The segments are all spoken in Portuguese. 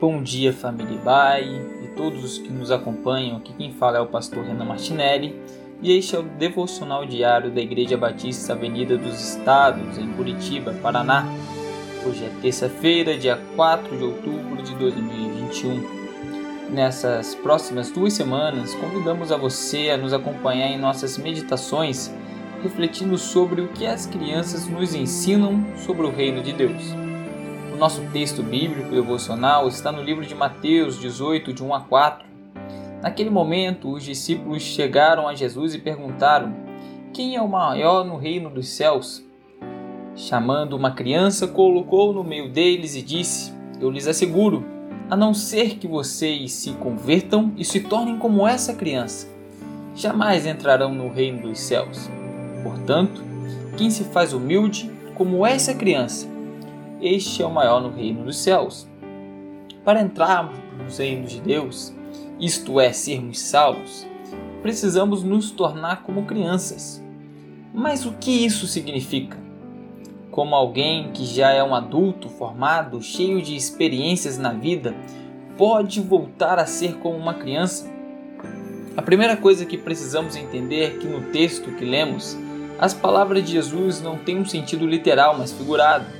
Bom dia, família Ibai e todos os que nos acompanham. Aqui quem fala é o pastor Renan Martinelli e este é o devocional diário da Igreja Batista Avenida dos Estados, em Curitiba, Paraná. Hoje é terça-feira, dia 4 de outubro de 2021. Nessas próximas duas semanas, convidamos a você a nos acompanhar em nossas meditações, refletindo sobre o que as crianças nos ensinam sobre o reino de Deus nosso texto bíblico devocional está no livro de Mateus 18, de 1 a 4. Naquele momento, os discípulos chegaram a Jesus e perguntaram: Quem é o maior no reino dos céus? Chamando uma criança, colocou no meio deles e disse: Eu lhes asseguro, a não ser que vocês se convertam e se tornem como essa criança, jamais entrarão no reino dos céus. Portanto, quem se faz humilde como essa criança, este é o maior no reino dos céus. Para entrarmos nos reinos de Deus, isto é, sermos salvos, precisamos nos tornar como crianças. Mas o que isso significa? Como alguém que já é um adulto formado, cheio de experiências na vida, pode voltar a ser como uma criança? A primeira coisa que precisamos entender é que no texto que lemos, as palavras de Jesus não têm um sentido literal, mas figurado.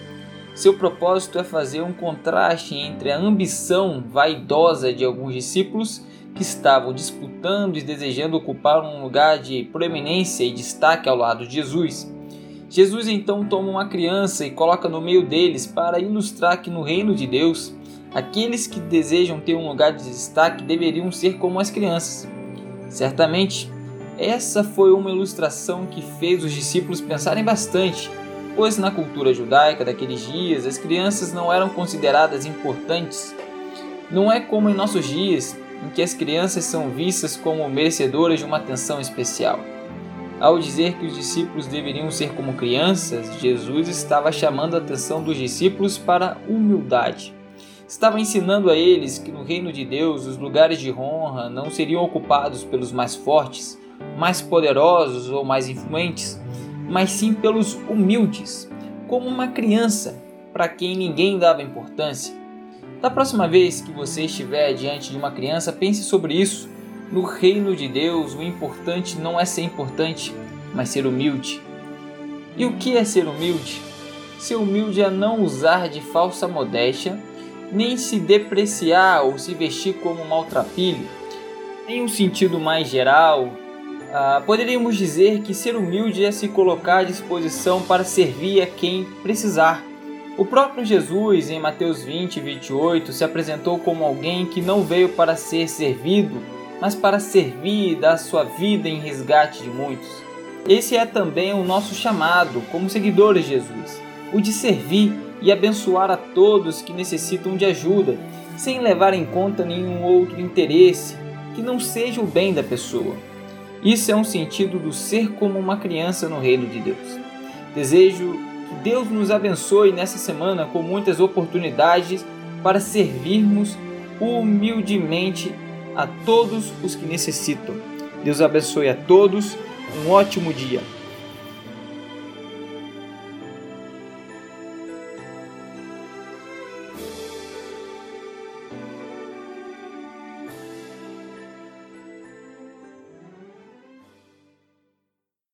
Seu propósito é fazer um contraste entre a ambição vaidosa de alguns discípulos que estavam disputando e desejando ocupar um lugar de proeminência e destaque ao lado de Jesus. Jesus então toma uma criança e coloca no meio deles para ilustrar que no reino de Deus, aqueles que desejam ter um lugar de destaque deveriam ser como as crianças. Certamente, essa foi uma ilustração que fez os discípulos pensarem bastante pois na cultura judaica daqueles dias as crianças não eram consideradas importantes. Não é como em nossos dias, em que as crianças são vistas como merecedoras de uma atenção especial. Ao dizer que os discípulos deveriam ser como crianças, Jesus estava chamando a atenção dos discípulos para humildade. Estava ensinando a eles que no reino de Deus os lugares de honra não seriam ocupados pelos mais fortes, mais poderosos ou mais influentes, mas sim pelos humildes, como uma criança para quem ninguém dava importância. Da próxima vez que você estiver diante de uma criança, pense sobre isso. No reino de Deus, o importante não é ser importante, mas ser humilde. E o que é ser humilde? Ser humilde é não usar de falsa modéstia, nem se depreciar ou se vestir como um maltrapilho. Em um sentido mais geral, ah, poderíamos dizer que ser humilde é se colocar à disposição para servir a quem precisar. O próprio Jesus, em Mateus 20, 28, se apresentou como alguém que não veio para ser servido, mas para servir e dar sua vida em resgate de muitos. Esse é também o nosso chamado como seguidores de Jesus, o de servir e abençoar a todos que necessitam de ajuda, sem levar em conta nenhum outro interesse que não seja o bem da pessoa. Isso é um sentido do ser como uma criança no reino de Deus. Desejo que Deus nos abençoe nessa semana com muitas oportunidades para servirmos humildemente a todos os que necessitam. Deus abençoe a todos. Um ótimo dia.